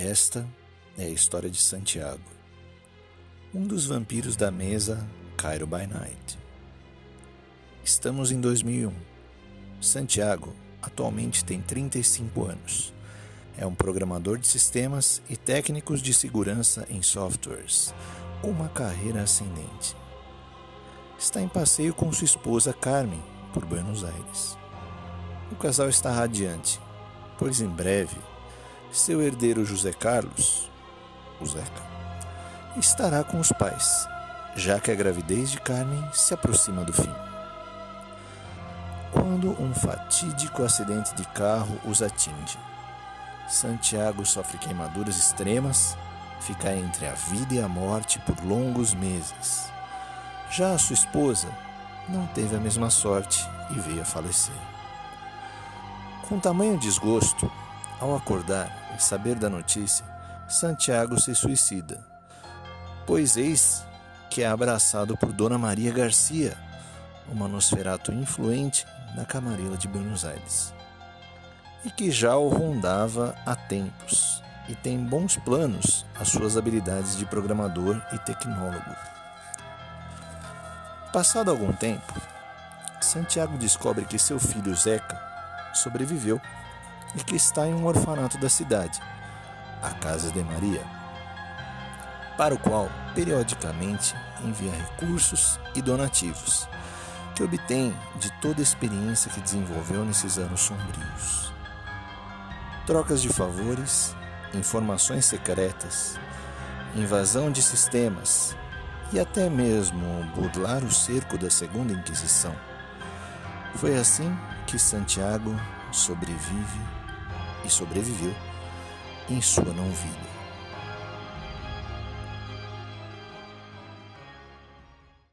Esta é a história de Santiago, um dos vampiros da mesa Cairo by Night. Estamos em 2001. Santiago atualmente tem 35 anos. É um programador de sistemas e técnicos de segurança em softwares, uma carreira ascendente. Está em passeio com sua esposa Carmen por Buenos Aires. O casal está radiante, pois em breve seu herdeiro José Carlos, o Zeca, estará com os pais, já que a gravidez de Carmen se aproxima do fim. Quando um fatídico acidente de carro os atinge, Santiago sofre queimaduras extremas, fica entre a vida e a morte por longos meses. Já a sua esposa não teve a mesma sorte e veio a falecer. Com tamanho desgosto, ao acordar e saber da notícia, Santiago se suicida, pois eis que é abraçado por Dona Maria Garcia, uma nosferato influente na Camarilla de Buenos Aires, e que já o rondava há tempos e tem bons planos às suas habilidades de programador e tecnólogo. Passado algum tempo, Santiago descobre que seu filho Zeca sobreviveu e que está em um orfanato da cidade, a Casa de Maria, para o qual periodicamente envia recursos e donativos, que obtém de toda a experiência que desenvolveu nesses anos sombrios. Trocas de favores, informações secretas, invasão de sistemas e até mesmo burlar o cerco da Segunda Inquisição. Foi assim que Santiago sobrevive e sobreviveu em sua não vida.